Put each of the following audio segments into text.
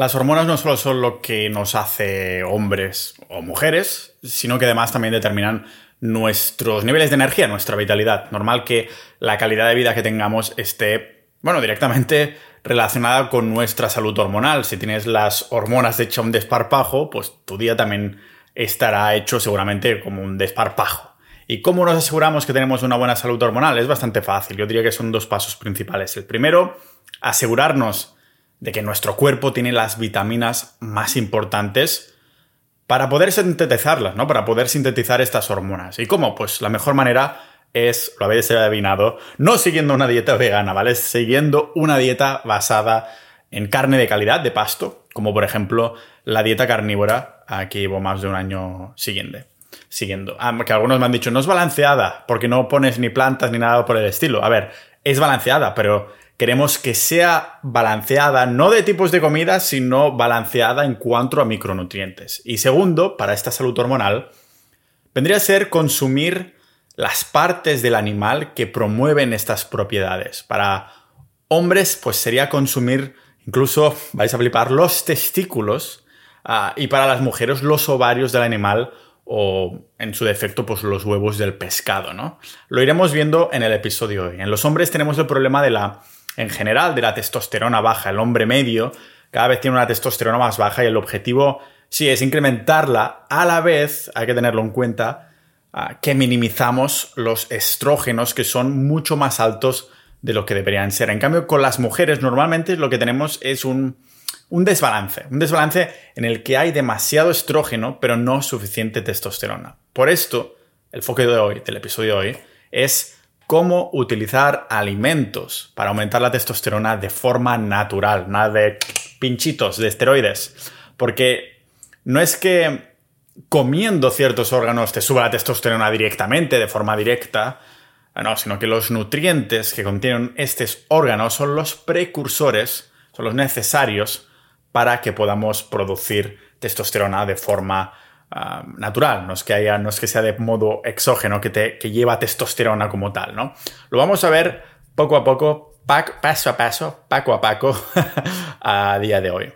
Las hormonas no solo son lo que nos hace hombres o mujeres, sino que además también determinan nuestros niveles de energía, nuestra vitalidad. Normal que la calidad de vida que tengamos esté, bueno, directamente relacionada con nuestra salud hormonal. Si tienes las hormonas de un desparpajo, pues tu día también estará hecho seguramente como un desparpajo. ¿Y cómo nos aseguramos que tenemos una buena salud hormonal? Es bastante fácil. Yo diría que son dos pasos principales. El primero, asegurarnos de que nuestro cuerpo tiene las vitaminas más importantes para poder sintetizarlas, ¿no? Para poder sintetizar estas hormonas. ¿Y cómo? Pues la mejor manera es, lo habéis adivinado, no siguiendo una dieta vegana, ¿vale? Siguiendo una dieta basada en carne de calidad, de pasto, como por ejemplo la dieta carnívora, que llevo más de un año siguiendo. Siguiendo. Ah, que algunos me han dicho, no es balanceada, porque no pones ni plantas ni nada por el estilo. A ver, es balanceada, pero queremos que sea balanceada, no de tipos de comida, sino balanceada en cuanto a micronutrientes. Y segundo, para esta salud hormonal, vendría a ser consumir las partes del animal que promueven estas propiedades. Para hombres, pues sería consumir incluso, vais a flipar, los testículos ah, y para las mujeres los ovarios del animal o en su defecto pues los huevos del pescado, ¿no? Lo iremos viendo en el episodio hoy. En los hombres tenemos el problema de la, en general, de la testosterona baja. El hombre medio cada vez tiene una testosterona más baja y el objetivo sí es incrementarla. A la vez, hay que tenerlo en cuenta, Ah, que minimizamos los estrógenos que son mucho más altos de lo que deberían ser. En cambio, con las mujeres normalmente lo que tenemos es un, un desbalance, un desbalance en el que hay demasiado estrógeno pero no suficiente testosterona. Por esto, el foco de hoy, del episodio de hoy, es cómo utilizar alimentos para aumentar la testosterona de forma natural, nada de pinchitos, de esteroides. Porque no es que comiendo ciertos órganos te suba la testosterona directamente, de forma directa, ah, no, sino que los nutrientes que contienen estos órganos son los precursores, son los necesarios para que podamos producir testosterona de forma ah, natural, no es que haya, no es que sea de modo exógeno que te que lleva testosterona como tal, ¿no? Lo vamos a ver poco a poco, paso a paso, paco a paco, a día de hoy.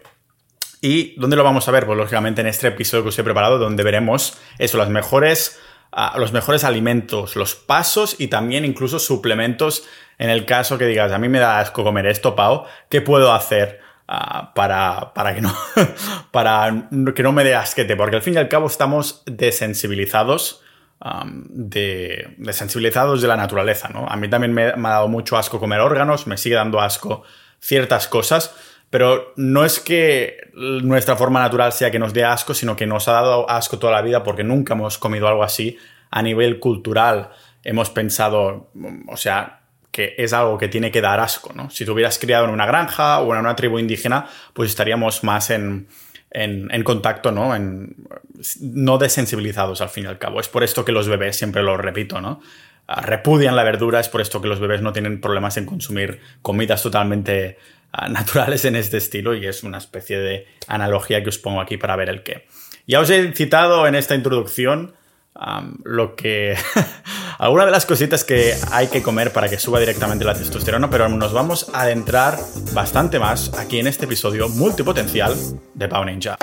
¿Y dónde lo vamos a ver? Pues lógicamente en este episodio que os he preparado, donde veremos eso, las mejores, ah, los mejores alimentos, los pasos y también incluso suplementos en el caso que digas, a mí me da asco comer esto, Pau, ¿qué puedo hacer? Ah, para, para, que no, para que no me dé asquete, porque al fin y al cabo estamos desensibilizados de, desensibilizados de la naturaleza, ¿no? A mí también me, me ha dado mucho asco comer órganos, me sigue dando asco ciertas cosas, pero no es que nuestra forma natural sea que nos dé asco, sino que nos ha dado asco toda la vida porque nunca hemos comido algo así. A nivel cultural hemos pensado, o sea, que es algo que tiene que dar asco, ¿no? Si te hubieras criado en una granja o en una tribu indígena, pues estaríamos más en, contacto, ¿no? En, no desensibilizados al fin y al cabo. Es por esto que los bebés, siempre lo repito, ¿no? Repudian la verdura, es por esto que los bebés no tienen problemas en consumir comidas totalmente naturales en este estilo y es una especie de analogía que os pongo aquí para ver el qué. Ya os he citado en esta introducción lo que... alguna de las cositas que hay que comer para que suba directamente la testosterona, pero nos vamos a adentrar bastante más aquí en este episodio multipotencial de Pau Ninja.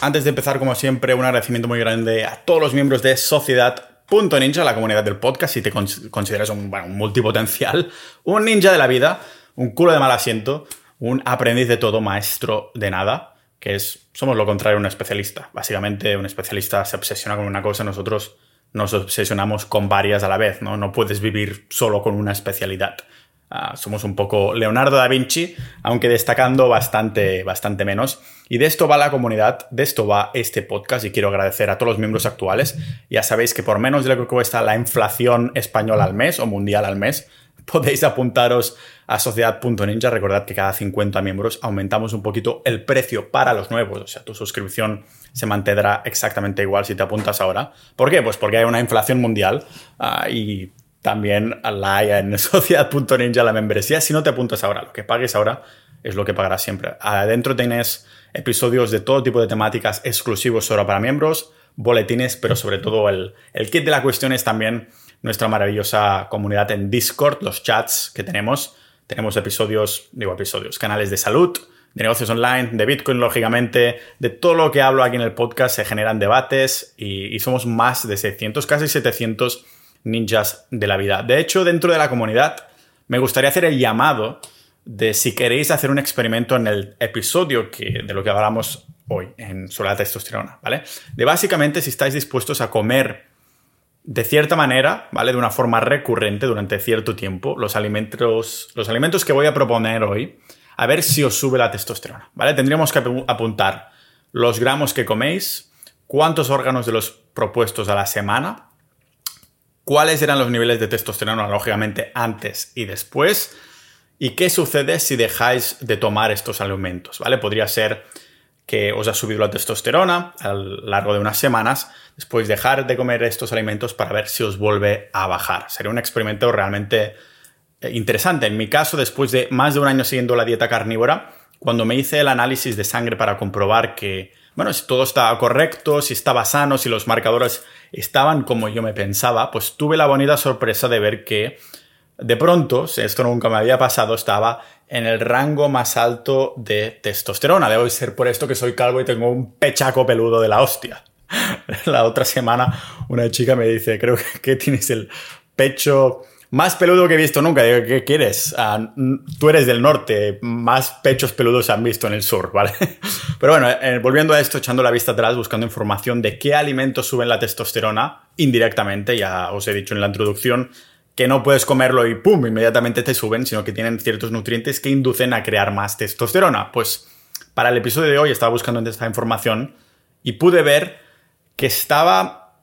Antes de empezar, como siempre, un agradecimiento muy grande a todos los miembros de Sociedad Punto Ninja, la comunidad del podcast, si te consideras un, multipotencial, un ninja de la vida, un culo de mal asiento, un aprendiz de todo, maestro de nada, que es, somos lo contrario un especialista. Básicamente, un especialista se obsesiona con una cosa, nosotros nos obsesionamos con varias a la vez, ¿no? No puedes vivir solo con una especialidad. Ah, somos un poco Leonardo da Vinci, aunque destacando bastante, bastante menos. Y de esto va la comunidad, de esto va este podcast y quiero agradecer a todos los miembros actuales. Ya sabéis que por menos de lo que cuesta la inflación española al mes o mundial al mes, podéis apuntaros a sociedad.ninja. Recordad que cada 50 miembros aumentamos un poquito el precio para los nuevos. O sea, tu suscripción se mantendrá exactamente igual si te apuntas ahora. ¿Por qué? Pues porque hay una inflación mundial ah, y también la hay en sociedad.ninja la membresía. Si no te apuntas ahora, lo que pagues ahora es lo que pagarás siempre. Adentro tienes episodios de todo tipo de temáticas exclusivos solo para miembros, boletines, pero sobre todo el, el kit de la cuestión es también nuestra maravillosa comunidad en Discord, los chats que tenemos. Tenemos episodios, digo episodios, canales de salud, de negocios online, de Bitcoin, lógicamente, de todo lo que hablo aquí en el podcast se generan debates y, somos más de 600, casi 700 ninjas de la vida. De hecho, dentro de la comunidad, me gustaría hacer el llamado de si queréis hacer un experimento en el episodio que, de lo que hablamos hoy en sobre la testosterona, ¿vale? De básicamente si estáis dispuestos a comer de cierta manera, ¿vale? De una forma recurrente durante cierto tiempo, los alimentos, los alimentos que voy a proponer hoy, a ver si os sube la testosterona, ¿vale? Tendríamos que apuntar los gramos que coméis, cuántos órganos de los propuestos a la semana, cuáles eran los niveles de testosterona, lógicamente, antes y después, y qué sucede si dejáis de tomar estos alimentos, ¿vale? Podría ser que os ha subido la testosterona a lo largo de unas semanas, después dejar de comer estos alimentos para ver si os vuelve a bajar. Sería un experimento realmente eh, interesante. En mi caso, después de más de un año siguiendo la dieta carnívora, cuando me hice el análisis de sangre para comprobar que, bueno, si todo estaba correcto, si estaba sano, si los marcadores estaban como yo me pensaba, pues tuve la bonita sorpresa de ver que de pronto, esto nunca me había pasado, estaba en el rango más alto de testosterona. Debe ser por esto que soy calvo y tengo un pechaco peludo de la hostia. La otra semana una chica me dice, creo que tienes el pecho más peludo que he visto nunca. Digo, ¿qué quieres? Ah, tú eres del norte, más pechos peludos se han visto en el sur, ¿vale? Pero bueno, eh, volviendo a esto, echando la vista atrás, buscando información de qué alimentos suben la testosterona indirectamente, ya os he dicho en la introducción, que no puedes comerlo y ¡pum! inmediatamente te suben, sino que tienen ciertos nutrientes que inducen a crear más testosterona. Pues para el episodio de hoy estaba buscando esta información y pude ver que estaba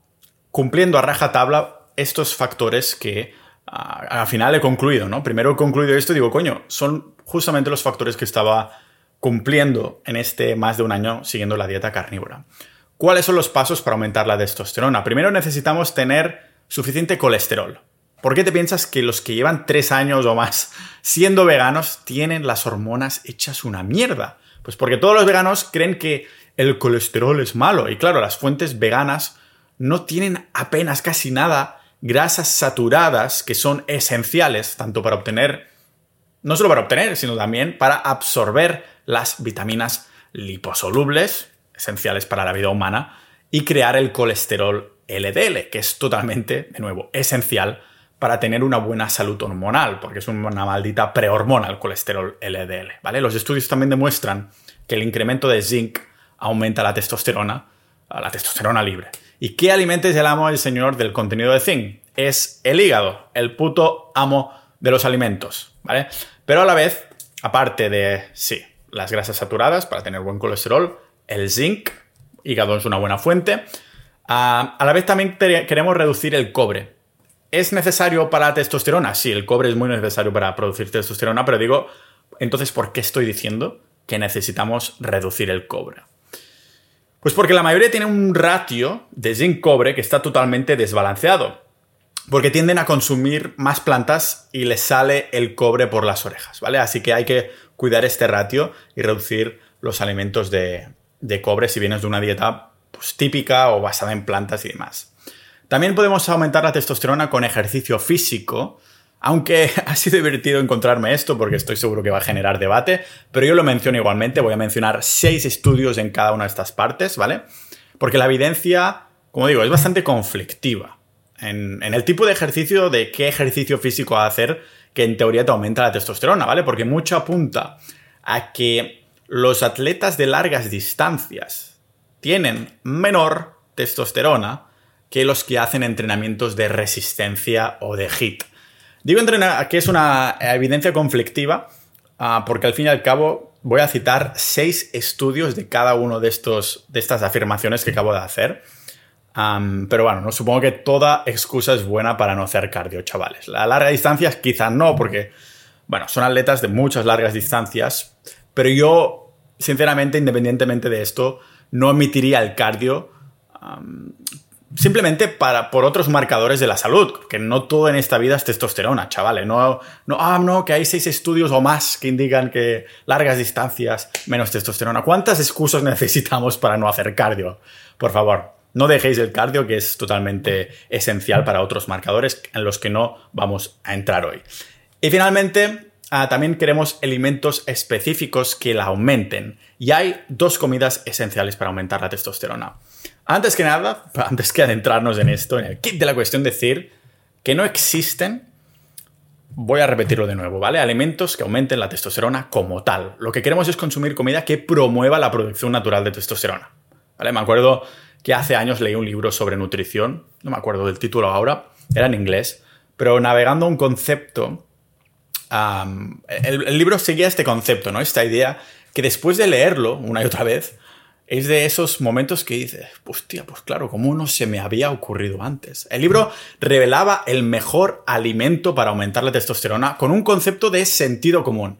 cumpliendo a rajatabla estos factores que al final he concluido, ¿no? Primero he concluido esto y digo, coño, son justamente los factores que estaba cumpliendo en este más de un año siguiendo la dieta carnívora. ¿Cuáles son los pasos para aumentar la testosterona? Primero necesitamos tener suficiente colesterol. ¿Por qué te piensas que los que llevan tres años o más siendo veganos tienen las hormonas hechas una mierda? Pues porque todos los veganos creen que el colesterol es malo. Y claro, las fuentes veganas no tienen apenas casi nada grasas saturadas que son esenciales tanto para obtener, no solo para obtener, sino también para absorber las vitaminas liposolubles, esenciales para la vida humana, y crear el colesterol LDL, que es totalmente, de nuevo, esencial para tener una buena salud hormonal, porque es una maldita prehormona el colesterol LDL, ¿vale? Los estudios también demuestran que el incremento de zinc aumenta la testosterona, la testosterona libre. ¿Y qué alimento es el amo del señor del contenido de zinc? Es el hígado, el puto amo de los alimentos, ¿vale? Pero a la vez, aparte de, sí, las grasas saturadas para tener buen colesterol, el zinc, hígado es una buena fuente, ah, a la vez también queremos reducir el cobre, ¿Es necesario para testosterona? Sí, el cobre es muy necesario para producir testosterona, pero digo, entonces, ¿por qué estoy diciendo que necesitamos reducir el cobre? Pues porque la mayoría tiene un ratio de zinc-cobre que está totalmente desbalanceado. Porque tienden a consumir más plantas y les sale el cobre por las orejas, ¿vale? Así que hay que cuidar este ratio y reducir los alimentos de, cobre si vienes de una dieta pues, típica o basada en plantas y demás. También podemos aumentar la testosterona con ejercicio físico, aunque ha sido divertido encontrarme esto porque estoy seguro que va a generar debate, pero yo lo menciono igualmente, voy a mencionar seis estudios en cada una de estas partes, ¿vale? Porque la evidencia, como digo, es bastante conflictiva en, el tipo de ejercicio, de qué ejercicio físico hacer que en teoría te aumenta la testosterona, ¿vale? Porque mucho apunta a que los atletas de largas distancias tienen menor testosterona que los que hacen entrenamientos de resistencia o de HIT. Digo que es una evidencia conflictiva ah, porque al fin y al cabo voy a citar seis estudios de cada uno de, estos, de estas afirmaciones que acabo de hacer. pero bueno, no supongo que toda excusa es buena para no hacer cardio, chavales. La larga distancia quizás no, porque, bueno, son atletas de muchas largas distancias, pero yo, sinceramente, independientemente de esto, no omitiría el cardio simplemente para, por otros marcadores de la salud, que no todo en esta vida es testosterona, chavales. No, no, ah, no, que hay seis estudios o más que indican que largas distancias, menos testosterona. ¿Cuántas excusas necesitamos para no hacer cardio? Por favor, No dejéis el cardio, que es totalmente esencial para otros marcadores en los que no vamos a entrar hoy. Y finalmente, ah, también queremos alimentos específicos que la aumenten. Y hay dos comidas esenciales para aumentar la testosterona. Antes que nada, antes que adentrarnos en esto, en el kit de la cuestión, decir que no existen Voy a repetirlo de nuevo, ¿vale? Alimentos que aumenten la testosterona como tal. Lo que queremos es consumir comida que promueva la producción natural de testosterona. ¿Vale? Me acuerdo que hace años leí un libro sobre nutrición, no me acuerdo del título ahora, era en inglés, pero navegando un concepto, el, el, libro seguía este concepto, ¿no? Esta idea que después de leerlo una y otra vez, es de esos momentos que dices, hostia, pues claro, ¿cómo no se me había ocurrido antes? El libro revelaba el mejor alimento para aumentar la testosterona con un concepto de sentido común.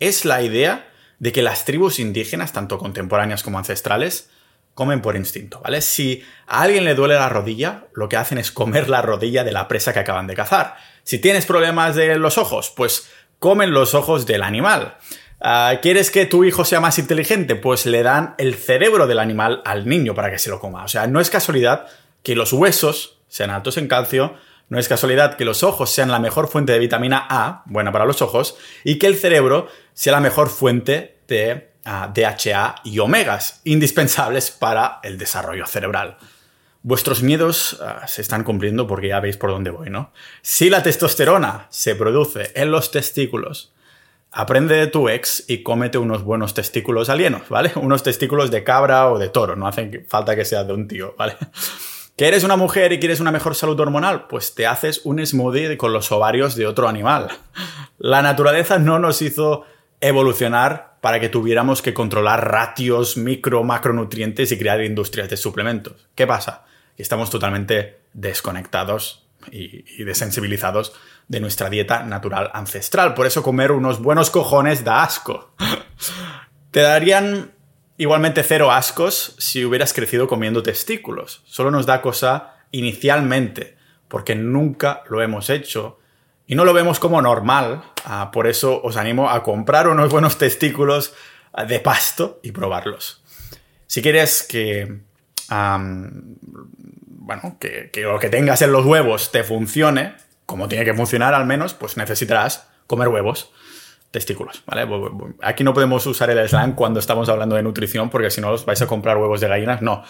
Es la idea de que las tribus indígenas, tanto contemporáneas como ancestrales, comen por instinto, ¿vale? Si a alguien le duele la rodilla, lo que hacen es comer la rodilla de la presa que acaban de cazar. Si tienes problemas de los ojos, pues comen los ojos del animal. Ah, ¿Quieres que tu hijo sea más inteligente? Pues le dan el cerebro del animal al niño para que se lo coma. O sea, no es casualidad que los huesos sean altos en calcio, no es casualidad que los ojos sean la mejor fuente de vitamina A, buena para los ojos, y que el cerebro sea la mejor fuente de DHA y omegas, indispensables para el desarrollo cerebral. Vuestros miedos ah, se están cumpliendo porque ya veis por dónde voy, ¿no? Si la testosterona se produce en los testículos, Aprende de tu ex y cómete unos buenos testículos alienos, ¿vale? Unos testículos de cabra o de toro, no hace falta que sea de un tío, ¿vale? ¿Que eres una mujer y quieres una mejor salud hormonal? Pues te haces un smoothie con los ovarios de otro animal. La naturaleza no nos hizo evolucionar para que tuviéramos que controlar ratios, micro, macronutrientes y crear industrias de suplementos. ¿Qué pasa? Estamos totalmente desconectados y, desensibilizados de nuestra dieta natural ancestral. Por eso comer unos buenos cojones da asco. Te darían igualmente cero ascos si hubieras crecido comiendo testículos. Solo nos da cosa inicialmente, porque nunca lo hemos hecho y no lo vemos como normal. Ah, por eso os animo a comprar unos buenos testículos ah, de pasto y probarlos. Si quieres que bueno, que, lo que tengas en los huevos te funcione, como tiene que funcionar al menos, pues necesitarás comer huevos, testículos, ¿vale? Aquí no podemos usar el slang cuando estamos hablando de nutrición porque si no os vais a comprar huevos de gallinas, no.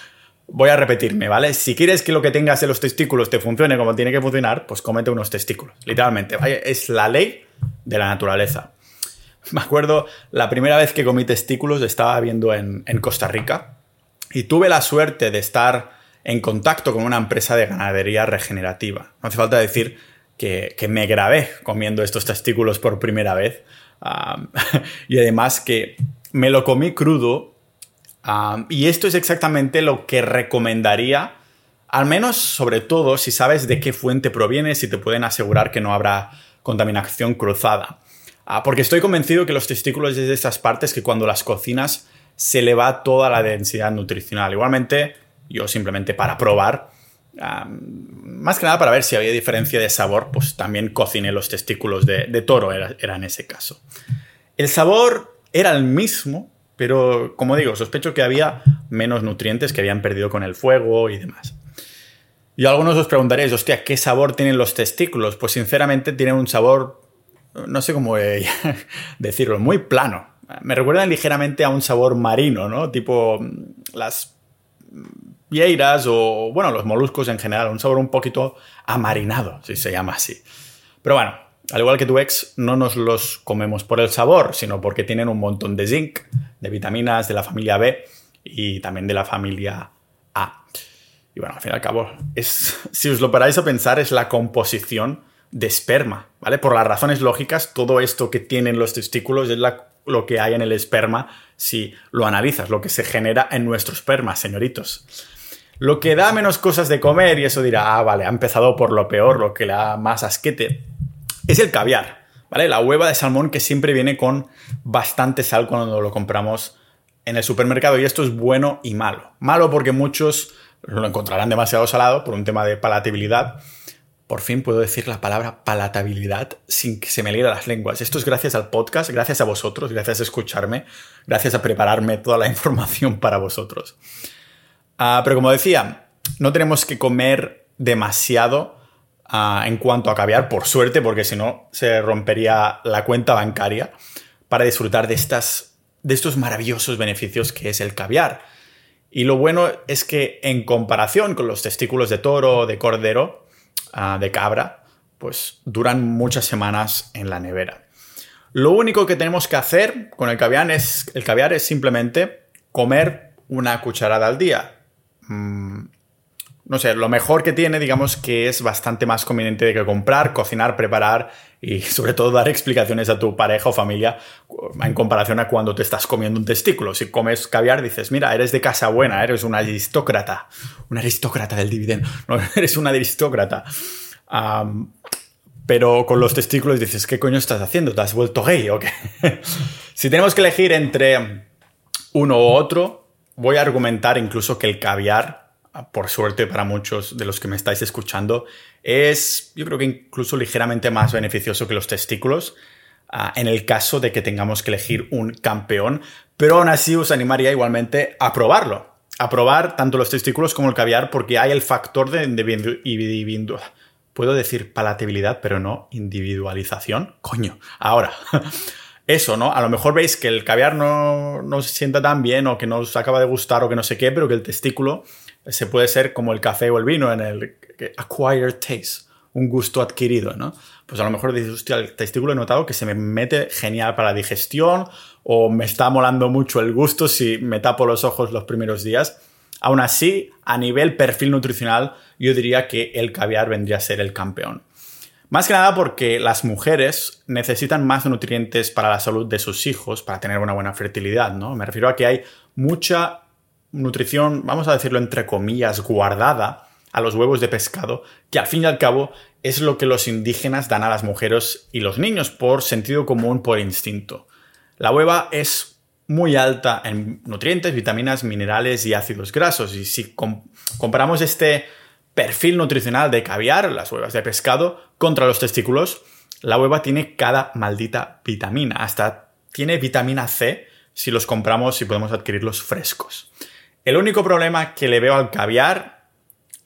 Voy a repetirme, ¿vale? Si quieres que lo que tengas en los testículos te funcione como tiene que funcionar, pues cómete unos testículos, literalmente. Es la ley de la naturaleza. Me acuerdo la primera vez que comí testículos estaba viendo en Costa Rica y tuve la suerte de estar en contacto con una empresa de ganadería regenerativa. No hace falta decir que, me grabé comiendo estos testículos por primera vez y además que me lo comí crudo y esto es exactamente lo que recomendaría, al menos sobre todo si sabes de qué fuente proviene, si te pueden asegurar que no habrá contaminación cruzada. Ah, porque estoy convencido que los testículos es de estas partes que cuando las cocinas se le va toda la densidad nutricional. Igualmente, yo simplemente para probar, más que nada para ver si había diferencia de sabor, pues también cociné los testículos de, toro, era, en ese caso. El sabor era el mismo, pero como digo, sospecho que había menos nutrientes que habían perdido con el fuego y demás. Y algunos os preguntaréis, hostia, ¿qué sabor tienen los testículos? Pues sinceramente tienen un sabor, no sé cómo decirlo, muy plano. Me recuerdan ligeramente a un sabor marino, ¿no? Tipo mm, las vieiras o, bueno, los moluscos en general, un sabor un poquito amarinado, si se llama así. Pero bueno, al igual que tu ex, no nos los comemos por el sabor, sino porque tienen un montón de zinc, de vitaminas de la familia B y también de la familia A. Y bueno, al fin y al cabo, es, si os lo paráis a pensar, es la composición de esperma, ¿vale? Por las razones lógicas, todo esto que tienen los testículos es lo que hay en el esperma si lo analizas, lo que se genera en nuestro esperma, señoritos. Lo que da menos cosas de comer, y eso dirá, ah, vale, ha empezado por lo peor, lo que le da más asquete, es el caviar, ¿vale? La hueva de salmón que siempre viene con bastante sal cuando lo compramos en el supermercado, y esto es bueno y malo. Malo porque muchos lo encontrarán demasiado salado por un tema de palatabilidad. Por fin puedo decir la palabra palatabilidad sin que se me lieran las lenguas. Esto es gracias al podcast, gracias a vosotros, gracias a escucharme, gracias a prepararme toda la información para vosotros. Ah, pero como decía, no tenemos que comer demasiado ah, en cuanto a caviar, por suerte, porque si no se rompería la cuenta bancaria para disfrutar de, estas, de estos maravillosos beneficios que es el caviar. Y lo bueno es que en comparación con los testículos de toro, de cordero, ah, de cabra, pues duran muchas semanas en la nevera. Lo único que tenemos que hacer con el caviar es, el caviar es simplemente comer una cucharada al día. Mm, no sé, lo mejor que tiene, digamos que es bastante más conveniente de que comprar, cocinar, preparar y sobre todo dar explicaciones a tu pareja o familia en comparación a cuando te estás comiendo un testículo. Si comes caviar dices, mira, eres de casa buena, eres un aristócrata, un aristócrata del dividendo, no, eres un aristócrata. pero con los testículos dices, ¿qué coño estás haciendo? ¿Te has vuelto gay o qué? si tenemos que elegir entre uno u otro, voy a argumentar incluso que el caviar por suerte para muchos de los que me estáis escuchando, es yo creo que incluso ligeramente más beneficioso que los testículos ah, en el caso de que tengamos que elegir un campeón, pero aún así os animaría igualmente a probarlo, a probar tanto los testículos como el caviar porque hay el factor de individuo. Puedo decir palatabilidad, pero no individualización. Coño, ahora. Eso, ¿no? A lo mejor veis que el caviar no, no se sienta tan bien o que no os acaba de gustar o que no sé qué, pero que el testículo se puede ser como el café o el vino en el acquired taste, un gusto adquirido, ¿no? Pues a lo mejor dices, hostia, el testículo he notado que se me mete genial para la digestión o me está molando mucho el gusto si me tapo los ojos los primeros días. Aún así, a nivel perfil nutricional, yo diría que el caviar vendría a ser el campeón. Más que nada porque las mujeres necesitan más nutrientes para la salud de sus hijos, para tener una buena fertilidad, ¿no? Me refiero a que hay mucha nutrición, vamos a decirlo entre comillas, guardada a los huevos de pescado, que al fin y al cabo es lo que los indígenas dan a las mujeres y los niños por sentido común, por instinto. La hueva es muy alta en nutrientes, vitaminas, minerales y ácidos grasos. Y si comparamos este perfil nutricional de caviar, las huevas de pescado, contra los testículos, la hueva tiene cada maldita vitamina. Hasta tiene vitamina C si los compramos y podemos adquirirlos frescos. El único problema que le veo al caviar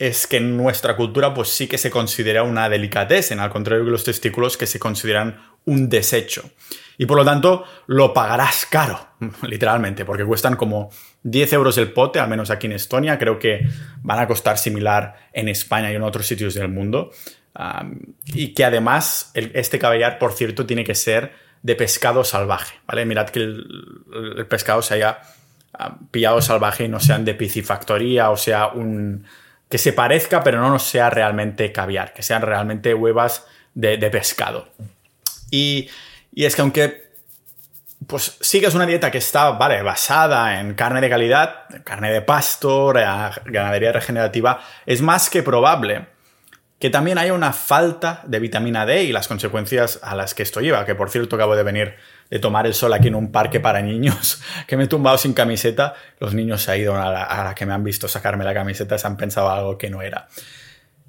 es que en nuestra cultura pues sí que se considera una delicatessen, al contrario que los testículos que se consideran un desecho. Y por lo tanto lo pagarás caro, literalmente, porque cuestan como 10 euros el pote, al menos aquí en Estonia, creo que van a costar similar en España y en otros sitios del mundo. Y que además este caviar, por cierto, tiene que ser de pescado salvaje, ¿vale? Mirad que el pescado se haya pillado salvaje y no sean de piscifactoría, o sea, un que se parezca pero no sea realmente caviar, que sean realmente huevas de, pescado. Y, y, es que aunque pues sigues una dieta que está, vale, basada en carne de calidad, carne de pasto, ganadería regenerativa, es más que probable que también haya una falta de vitamina D y las consecuencias a las que esto lleva, que por cierto acabo de venir de tomar el sol aquí en un parque para niños, que me he tumbado sin camiseta, los niños se han ido a la, que me han visto sacarme la camiseta, se han pensado algo que no era.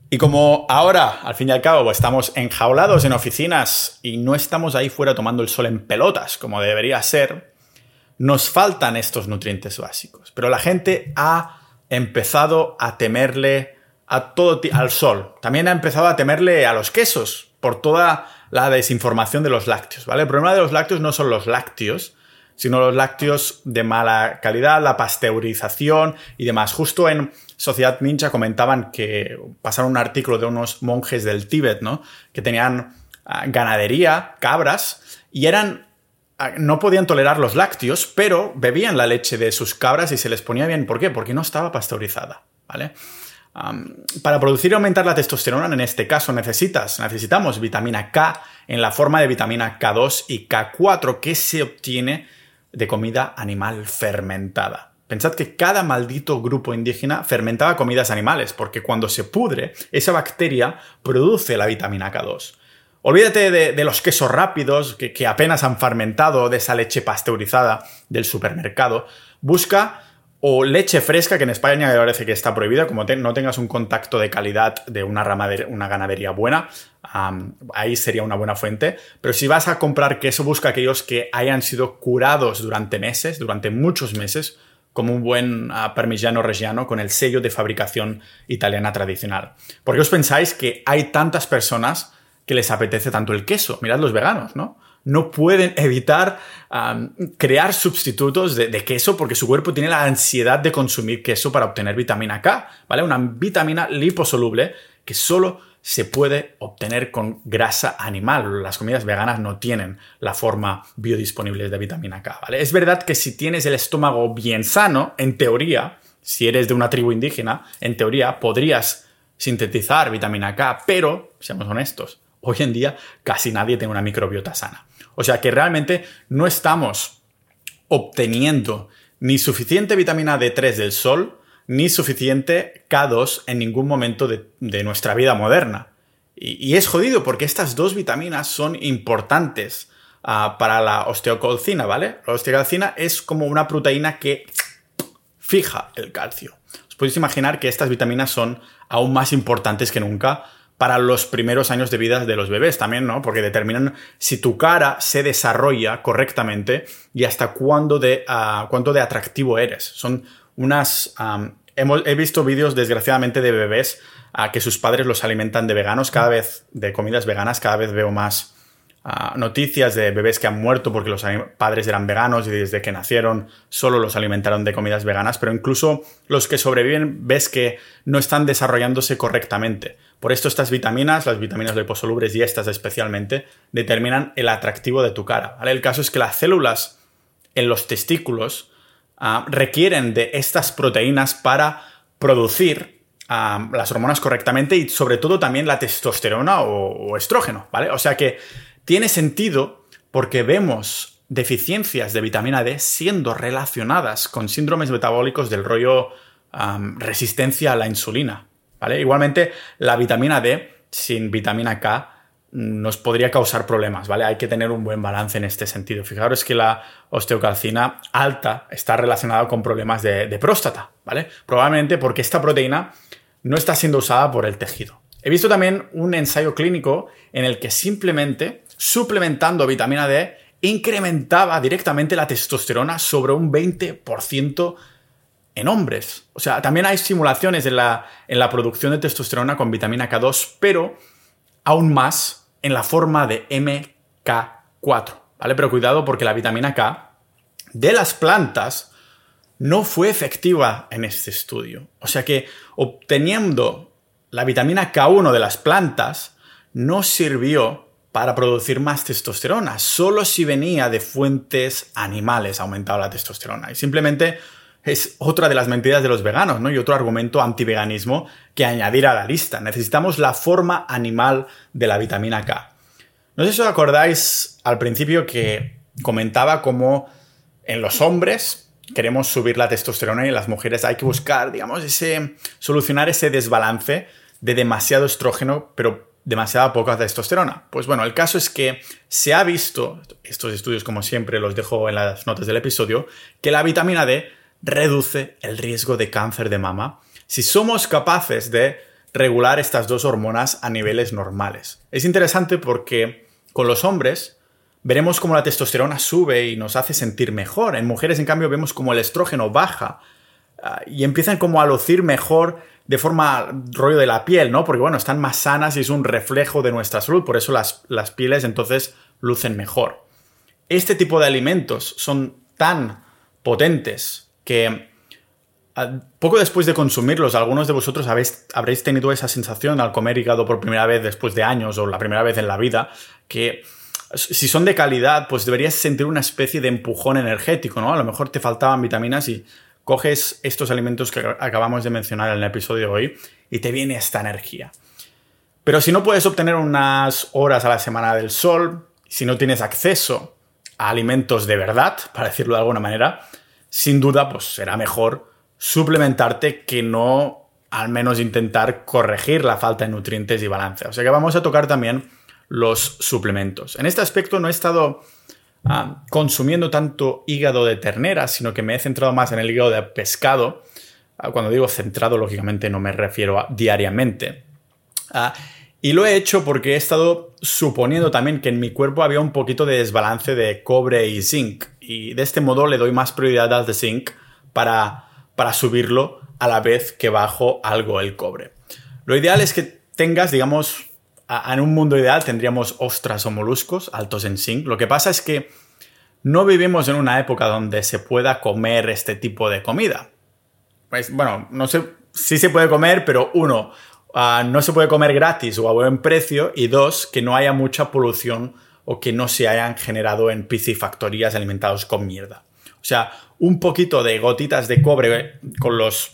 Y como ahora, al fin y al cabo, estamos enjaulados en oficinas y no estamos ahí fuera tomando el sol en pelotas, como debería ser, nos faltan estos nutrientes básicos. Pero la gente ha empezado a temerle a todo al sol. También ha empezado a temerle a los quesos por toda la desinformación de los lácteos, ¿vale? El problema de los lácteos no son los lácteos, sino los lácteos de mala calidad, la pasteurización y demás. Justo en Sociedad Ninja comentaban que pasaron un artículo de unos monjes del Tíbet, ¿no? Que tenían ah, ganadería, cabras, y eran ah, no podían tolerar los lácteos, pero bebían la leche de sus cabras y se les ponía bien. ¿Por qué? Porque no estaba pasteurizada, ¿vale? Para producir y aumentar la testosterona, en este caso necesitas, necesitamos vitamina K en la forma de vitamina K2 y K4 que se obtiene de comida animal fermentada. Pensad que cada maldito grupo indígena fermentaba comidas animales, porque cuando se pudre, esa bacteria produce la vitamina K2. Olvídate de, los quesos rápidos que, que, apenas han fermentado, de esa leche pasteurizada del supermercado. Busca o leche fresca, que en España me parece que está prohibida, como no tengas un contacto de calidad de una, rama de, una ganadería buena, ahí sería una buena fuente. Pero si vas a comprar queso, busca aquellos que hayan sido curados durante meses, durante muchos meses, como un buen uh, parmigiano reggiano con el sello de fabricación italiana tradicional. ¿Por qué os pensáis que hay tantas personas que les apetece tanto el queso? Mirad los veganos, ¿no? No pueden evitar crear sustitutos de, queso porque su cuerpo tiene la ansiedad de consumir queso para obtener vitamina K, ¿vale? Una vitamina liposoluble que solo se puede obtener con grasa animal. Las comidas veganas no tienen la forma biodisponible de vitamina K. Es verdad que si tienes el estómago bien sano, en teoría, si eres de una tribu indígena, en teoría podrías sintetizar vitamina K, pero, seamos honestos, hoy en día casi nadie tiene una microbiota sana. O sea que realmente no estamos obteniendo ni suficiente vitamina D3 del sol, ni suficiente K2 en ningún momento de, nuestra vida moderna. Y, es jodido porque estas dos vitaminas son importantes uh, para la osteocalcina, ¿vale? La osteocalcina es como una proteína que fija el calcio. Os podéis imaginar que estas vitaminas son aún más importantes que nunca para los primeros años de vida de los bebés también, ¿no? Porque determinan si tu cara se desarrolla correctamente y hasta cuándo de, uh, cuánto de atractivo eres. Son unas... he visto vídeos, desgraciadamente, de bebés a que sus padres los alimentan de veganos, cada vez, de comidas veganas, cada vez veo más noticias de bebés que han muerto porque los padres eran veganos y desde que nacieron solo los alimentaron de comidas veganas, pero incluso los que sobreviven ves que no están desarrollándose correctamente. Por esto estas vitaminas, las vitaminas liposolubles y estas especialmente, determinan el atractivo de tu cara. El caso es que las células en los testículos Ah, requieren de estas proteínas para producir ah, las hormonas correctamente y sobre todo también la testosterona o, estrógeno, ¿vale? O sea que tiene sentido porque vemos deficiencias de vitamina D siendo relacionadas con síndromes metabólicos del rollo resistencia a la insulina, Igualmente, la vitamina D sin vitamina K nos podría causar problemas, ¿vale? Hay que tener un buen balance en este sentido. Fijaros que la osteocalcina alta está relacionada con problemas de, próstata, ¿vale? Probablemente porque esta proteína no está siendo usada por el tejido. He visto también un ensayo clínico en el que simplemente suplementando vitamina D incrementaba directamente la testosterona sobre un 20% en hombres. O sea, también hay simulaciones en la, en la producción de testosterona con vitamina K2, pero aún más en la forma de MK4, ¿vale? Pero cuidado porque la vitamina K de las plantas no fue efectiva en este estudio. O sea que obteniendo la vitamina K1 de las plantas no sirvió para producir más testosterona. Solo si venía de fuentes animales aumentaba la testosterona. Y simplemente es otra de las mentiras de los veganos, ¿no? Y otro argumento antiveganismo que añadir a la lista. Necesitamos la forma animal de la vitamina K. No sé si os acordáis al principio que comentaba cómo en los hombres queremos subir la testosterona y en las mujeres hay que buscar, digamos, ese, solucionar ese desbalance de demasiado estrógeno, pero demasiada poca testosterona. Pues bueno, el caso es que se ha visto, estos estudios como siempre los dejo en las notas del episodio, que la vitamina D reduce el riesgo de cáncer de mama si somos capaces de regular estas dos hormonas a niveles normales. Es interesante porque con los hombres veremos cómo la testosterona sube y nos hace sentir mejor. En mujeres, en cambio, vemos como el estrógeno baja ah, y empiezan como a lucir mejor de forma rollo de la piel, ¿no? Porque bueno, están más sanas y es un reflejo de nuestra salud, por eso las, las pieles entonces lucen mejor. Este tipo de alimentos son tan potentes que poco después de consumirlos, algunos de vosotros habéis, habréis tenido esa sensación al comer hígado por primera vez después de años o la primera vez en la vida, que si son de calidad, pues deberías sentir una especie de empujón energético, ¿no? A lo mejor te faltaban vitaminas y coges estos alimentos que acabamos de mencionar en el episodio de hoy y te viene esta energía. Pero si no puedes obtener unas horas a la semana del sol, si no tienes acceso a alimentos de verdad, para decirlo de alguna manera, sin duda, pues será mejor suplementarte que no al menos intentar corregir la falta de nutrientes y balance. O sea que vamos a tocar también los suplementos. En este aspecto no he estado ah, consumiendo tanto hígado de ternera, sino que me he centrado más en el hígado de pescado. Ah, cuando digo centrado, lógicamente no me refiero a diariamente. Ah, y lo he hecho porque he estado suponiendo también que en mi cuerpo había un poquito de desbalance de cobre y zinc. Y de este modo le doy más prioridad al de zinc para, para subirlo a la vez que bajo algo el cobre. Lo ideal es que tengas, digamos, en un mundo ideal tendríamos ostras o moluscos altos en zinc. Lo que pasa es que no vivimos en una época donde se pueda comer este tipo de comida. Pues, bueno, no sé si se puede comer, pero uno, ah, no se puede comer gratis o a buen precio, y dos, que no haya mucha polución o que no se hayan generado en piscifactorías alimentados con mierda. O sea, un poquito de gotitas de cobre con los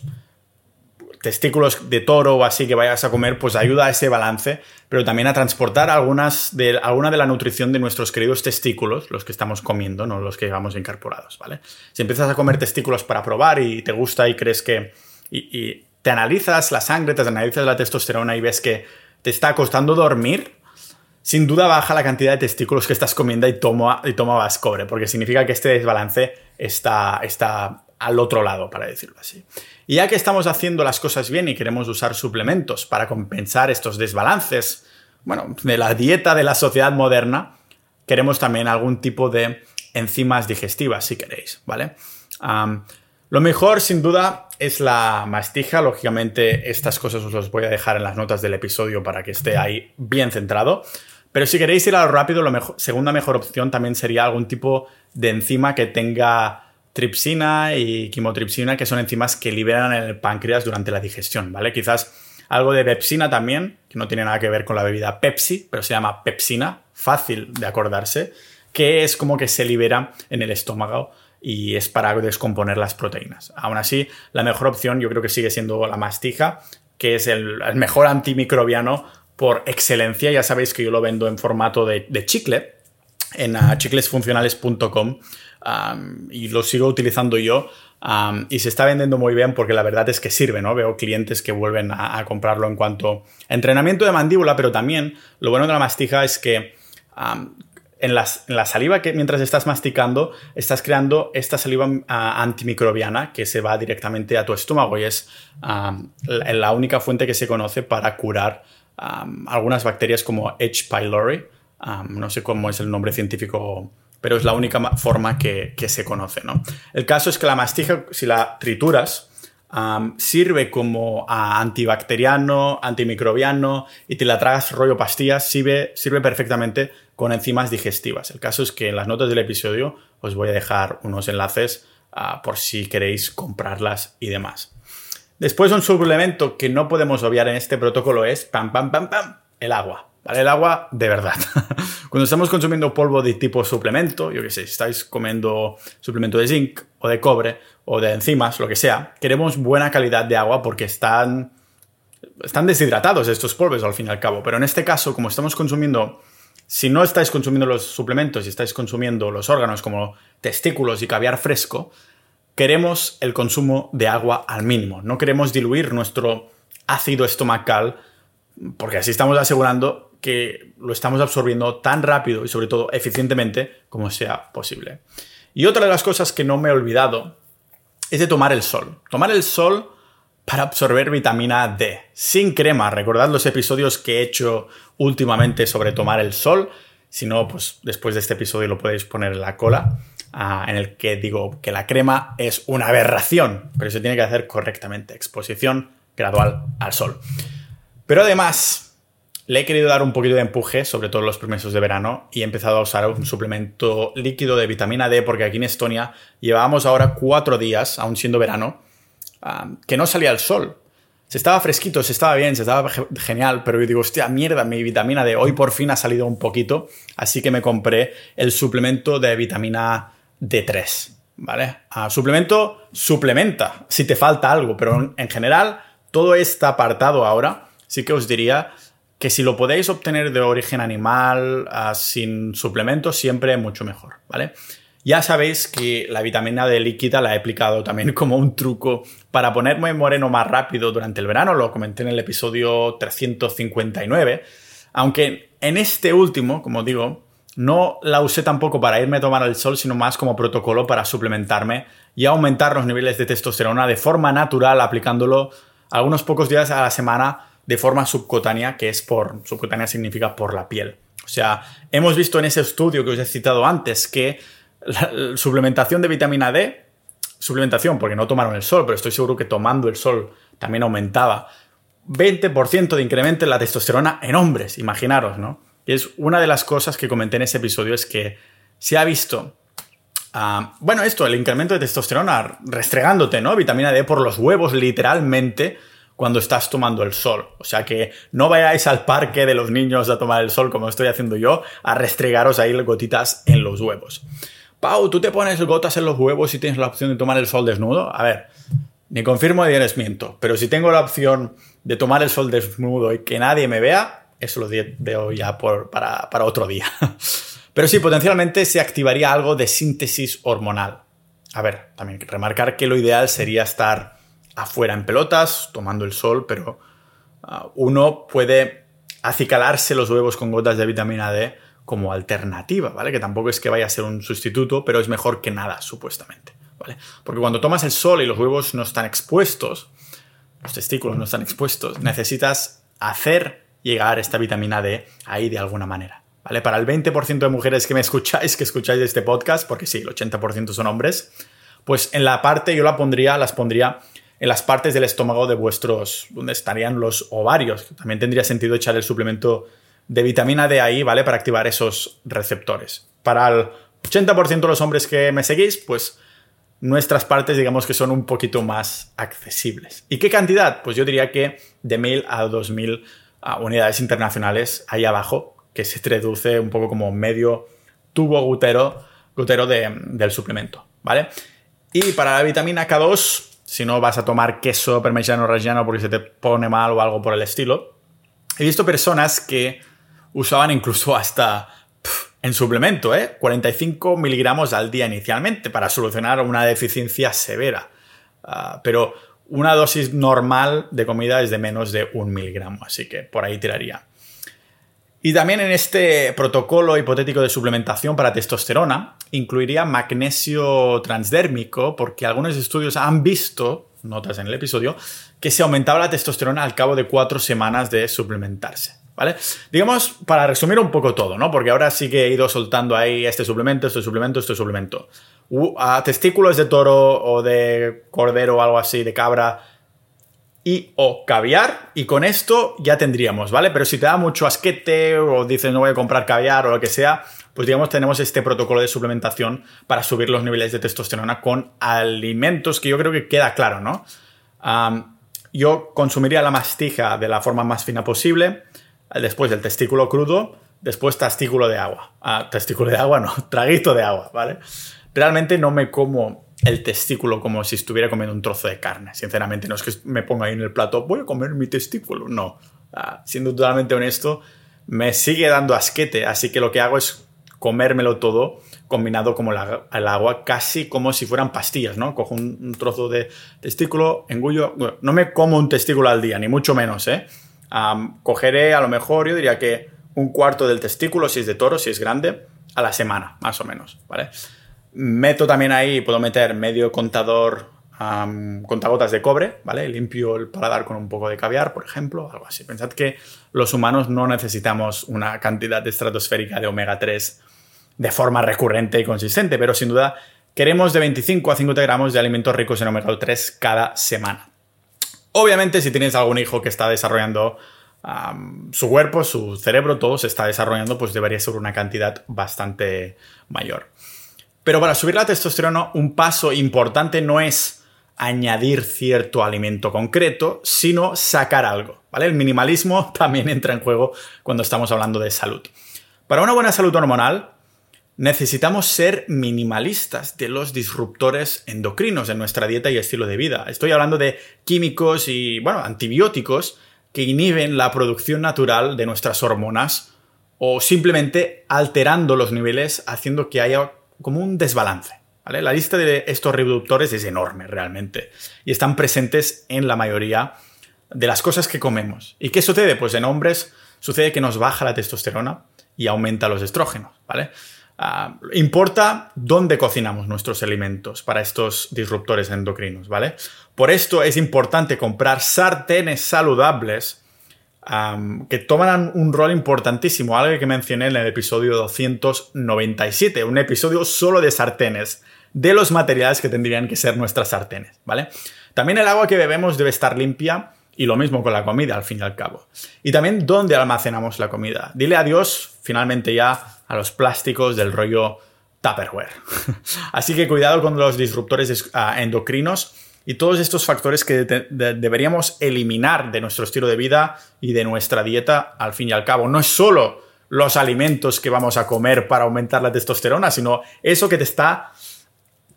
testículos de toro o así que vayas a comer, pues ayuda a ese balance, pero también a transportar algunas de, alguna de la nutrición de nuestros queridos testículos, los que estamos comiendo, no los que llevamos incorporados, ¿vale? Si empiezas a comer testículos para probar y te gusta y crees que... Y, te analizas la sangre, te analizas la testosterona y ves que te está costando dormir, sin duda baja la cantidad de testículos que estás comiendo y toma, y toma más cobre, porque significa que este desbalance está, está al otro lado, para decirlo así. Y ya que estamos haciendo las cosas bien y queremos usar suplementos para compensar estos desbalances, bueno, de la dieta de la sociedad moderna, queremos también algún tipo de enzimas digestivas, si queréis, ¿vale? lo mejor, sin duda, es la mastija. Lógicamente, estas cosas os las voy a dejar en las notas del episodio para que esté ahí bien centrado. Pero si queréis ir a lo rápido, la segunda mejor opción también sería algún tipo de enzima que tenga tripsina y quimotripsina, que son enzimas que liberan el páncreas durante la digestión, ¿vale? Quizás algo de pepsina también, que no tiene nada que ver con la bebida Pepsi, pero se llama pepsina, fácil de acordarse, que es como que se libera en el estómago y es para descomponer las proteínas. Aún así, la mejor opción yo creo que sigue siendo la mastija, que es el, mejor antimicrobiano por excelencia. Ya sabéis que yo lo vendo en formato de, chicle en uh, chiclesfuncionales.com y lo sigo utilizando yo. y se está vendiendo muy bien porque la verdad es que sirve, ¿no? Veo clientes que vuelven a, comprarlo en cuanto a entrenamiento de mandíbula, pero también lo bueno de la mastija es que en, la saliva que mientras estás masticando, estás creando esta saliva antimicrobiana que se va directamente a tu estómago y es la, única fuente que se conoce para curar algunas bacterias como H. pylori. no sé cómo es el nombre científico pero es la única forma que, se conoce. ¿no? El caso es que la mastija, si la trituras, sirve como antibacteriano, antimicrobiano y te la tragas rollo pastillas, sirve, sirve perfectamente con enzimas digestivas. El caso es que en las notas del episodio os voy a dejar unos enlaces ah, por si queréis comprarlas y demás. Después un suplemento que no podemos obviar en este protocolo es pam, pam, pam, pam, el agua. ¿Vale? El agua de verdad. Cuando estamos consumiendo polvo de tipo suplemento, yo qué sé, si estáis comiendo suplemento de zinc o de cobre o de enzimas, lo que sea, queremos buena calidad de agua porque están, están deshidratados estos polvos al fin y al cabo. Pero en este caso, como estamos consumiendo, si no estáis consumiendo los suplementos y estáis consumiendo los órganos como testículos y caviar fresco, queremos el consumo de agua al mínimo. No queremos diluir nuestro ácido estomacal porque así estamos asegurando que lo estamos absorbiendo tan rápido y sobre todo eficientemente como sea posible. Y otra de las cosas que no me he olvidado es de tomar el sol. Tomar el sol para absorber vitamina D. Sin crema. Recordad los episodios que he hecho últimamente sobre tomar el sol. Si no, pues después de este episodio lo podéis poner en la cola, ah, en el que digo que la crema es una aberración, pero se tiene que hacer correctamente. Exposición gradual al sol. Pero además, le he querido dar un poquito de empuje, sobre todo en los primeros de verano, y he empezado a usar un suplemento líquido de vitamina D, porque aquí en Estonia llevábamos ahora cuatro días, aún siendo verano, ah, que no salía el sol. Se estaba fresquito, se estaba bien, se estaba genial, pero yo digo, hostia, mierda, mi vitamina D hoy por fin ha salido un poquito, así que me compré el suplemento de vitamina D3, ¿vale? Ah, suplemento suplementa si te falta algo, pero en general todo está apartado ahora sí que os diría que si lo podéis obtener de origen animal, ah, sin suplementos, siempre mucho mejor, ¿vale? Ya sabéis que la vitamina D líquida la he aplicado también como un truco para ponerme moreno más rápido durante el verano, lo comenté en el episodio 359, aunque en este último, como digo, no la usé tampoco para irme a tomar el sol, sino más como protocolo para suplementarme y aumentar los niveles de testosterona de forma natural, aplicándolo algunos pocos días a la semana de forma subcutánea, que es por, subcutánea significa por la piel. O sea, hemos visto en ese estudio que os he citado antes que la suplementación de vitamina D suplementación porque no tomaron el sol, pero estoy seguro que tomando el sol también aumentaba. 20% de incremento en la testosterona en hombres, imaginaros, ¿no? Y es una de las cosas que comenté en ese episodio es que se ha visto, ah, bueno, esto, el incremento de testosterona restregándote, ¿no? Vitamina D por los huevos, literalmente, cuando estás tomando el sol. O sea que no vayáis al parque de los niños a tomar el sol como estoy haciendo yo, a restregaros ahí gotitas en los huevos. Pau, ¿tú te pones gotas en los huevos y tienes la opción de tomar el sol desnudo? A ver, ni confirmo ni desmiento, pero si tengo la opción de tomar el sol desnudo y que nadie me vea, eso lo veo ya para, para otro día. Pero sí, potencialmente se activaría algo de síntesis hormonal. A ver, también remarcar que lo ideal sería estar afuera en pelotas, tomando el sol, pero ah, uno puede acicalarse los huevos con gotas de vitamina D como alternativa, ¿vale? Que tampoco es que vaya a ser un sustituto, pero es mejor que nada, supuestamente, ¿vale? Porque cuando tomas el sol y los huevos no están expuestos, los testículos no están expuestos, necesitas hacer llegar esta vitamina D ahí de alguna manera, ¿vale? Para el 20% de mujeres que me escucháis, que escucháis este podcast, porque sí, el 80% son hombres, pues en la parte yo la pondría, las pondría en las partes del estómago de vuestros, donde estarían los ovarios. También tendría sentido echar el suplemento de vitamina D ahí, ¿vale? Para activar esos receptores. Para el 80% de los hombres que me seguís, pues nuestras partes digamos que son un poquito más accesibles. ¿Y qué cantidad? Pues yo diría que de 1000 a 2000 unidades internacionales ahí abajo, que se traduce un poco como medio tubo gutero, gutero del suplemento, ¿vale? Y para la vitamina K2, si no vas a tomar queso parmesano reggiano porque se te pone mal o algo por el estilo. He visto personas que usaban incluso hasta en suplemento, ¿eh? 45 miligramos al día inicialmente para solucionar una deficiencia severa. Ah, pero una dosis normal de comida es de menos de un miligramo, así que por ahí tiraría. Y también en este protocolo hipotético de suplementación para testosterona incluiría magnesio transdérmico porque algunos estudios han visto, notas en el episodio, que se aumentaba la testosterona al cabo de cuatro semanas de suplementarse. ¿Vale? Digamos, para resumir un poco todo, ¿no? Porque ahora sí que he ido soltando ahí este suplemento, este suplemento, este suplemento. testículos de toro o de cordero o algo así, de cabra, y o caviar y con esto ya tendríamos, ¿vale? Pero si te da mucho asquete o dices no voy a comprar caviar o lo que sea, pues digamos tenemos este protocolo de suplementación para subir los niveles de testosterona con alimentos que yo creo que queda claro, ¿no? yo consumiría la mastija de la forma más fina posible, después del testículo crudo, después testículo de agua. Ah, testículo de agua no, traguito de agua, ¿vale? Realmente no me como el testículo como si estuviera comiendo un trozo de carne. Sinceramente, no es que me ponga ahí en el plato, voy a comer mi testículo. No. Ah, siendo totalmente honesto, me sigue dando asquete, así que lo que hago es comérmelo todo combinado como el agua, casi como si fueran pastillas, ¿no? Cojo un, trozo de testículo, engullo, no me como un testículo al día, ni mucho menos, ¿eh? Cogeré a lo mejor, yo diría que un cuarto del testículo, si es de toro, si es grande, a la semana, más o menos, ¿vale? Meto también ahí, puedo meter medio contador, contagotas de cobre, ¿vale? Limpio el paladar con un poco de caviar, por ejemplo, algo así. Pensad que los humanos no necesitamos una cantidad estratosférica de omega 3 de forma recurrente y consistente, pero sin duda queremos de 25 a 50 gramos de alimentos ricos en omega 3 cada semana. Obviamente, si tienes algún hijo que está desarrollando su cuerpo, su cerebro, todo se está desarrollando, pues debería ser una cantidad bastante mayor. Pero para subir la testosterona, un paso importante no es añadir cierto alimento concreto, sino sacar algo. ¿vale? El minimalismo también entra en juego cuando estamos hablando de salud. Para una buena salud hormonal, necesitamos ser minimalistas de los disruptores endocrinos en nuestra dieta y estilo de vida. Estoy hablando de químicos y, bueno, antibióticos que inhiben la producción natural de nuestras hormonas o simplemente alterando los niveles haciendo que haya como un desbalance. ¿vale? La lista de estos reductores es enorme realmente y están presentes en la mayoría de las cosas que comemos. ¿Y qué sucede? Pues en hombres sucede que nos baja la testosterona y aumenta los estrógenos. ¿vale? Ah, importa dónde cocinamos nuestros alimentos para estos disruptores endocrinos, ¿vale? Por esto es importante comprar sartenes saludables que toman un rol importantísimo, algo que mencioné en el episodio 297, un episodio solo de sartenes, de los materiales que tendrían que ser nuestras sartenes, ¿vale? También el agua que bebemos debe estar limpia y lo mismo con la comida, al fin y al cabo. Y también dónde almacenamos la comida. Dile adiós, finalmente ya, a los plásticos del rollo Tupperware. Así que cuidado con los disruptores ah, endocrinos y todos estos factores que deberíamos eliminar de nuestro estilo de vida y de nuestra dieta, al fin y al cabo. No es solo los alimentos que vamos a comer para aumentar la testosterona, sino eso que te está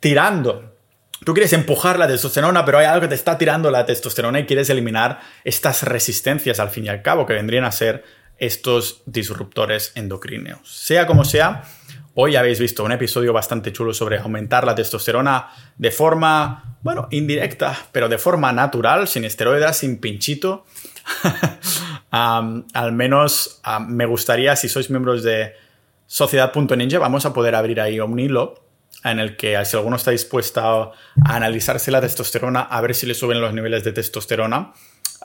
tirando Tú quieres empujar la testosterona, pero hay algo que te está tirando la testosterona y quieres eliminar estas resistencias al fin y al cabo que vendrían a ser estos disruptores endocrinos. Sea como sea, hoy habéis visto un episodio bastante chulo sobre aumentar la testosterona de forma, bueno, indirecta, pero de forma natural, sin esteroides, sin pinchito. al menos me gustaría, si sois miembros de Sociedad.ninja, vamos a poder abrir ahí un hilo en el que si alguno está dispuesto a analizarse la testosterona, a ver si le suben los niveles de testosterona,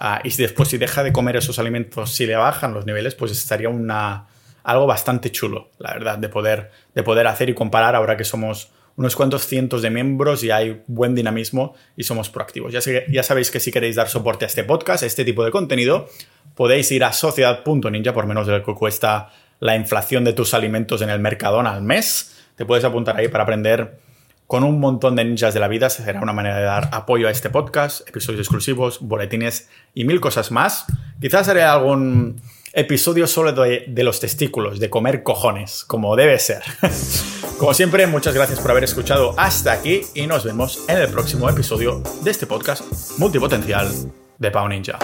ah, y si después si deja de comer esos alimentos, si le bajan los niveles, pues estaría una, algo bastante chulo, la verdad, de poder, de poder hacer y comparar ahora que somos unos cuantos cientos de miembros y hay buen dinamismo y somos proactivos. Ya, ya sabéis que si queréis dar soporte a este podcast, a este tipo de contenido, podéis ir a sociedad.ninja por menos de lo que cuesta la inflación de tus alimentos en el Mercadona al mes te puedes apuntar ahí para aprender con un montón de ninjas de la vida. Será una manera de dar apoyo a este podcast, episodios exclusivos, boletines y mil cosas más. Quizás haré algún episodio solo de, de los testículos, de comer cojones, como debe ser. como siempre, muchas gracias por haber escuchado hasta aquí y nos vemos en el próximo episodio de este podcast multipotencial de Pau Ninja.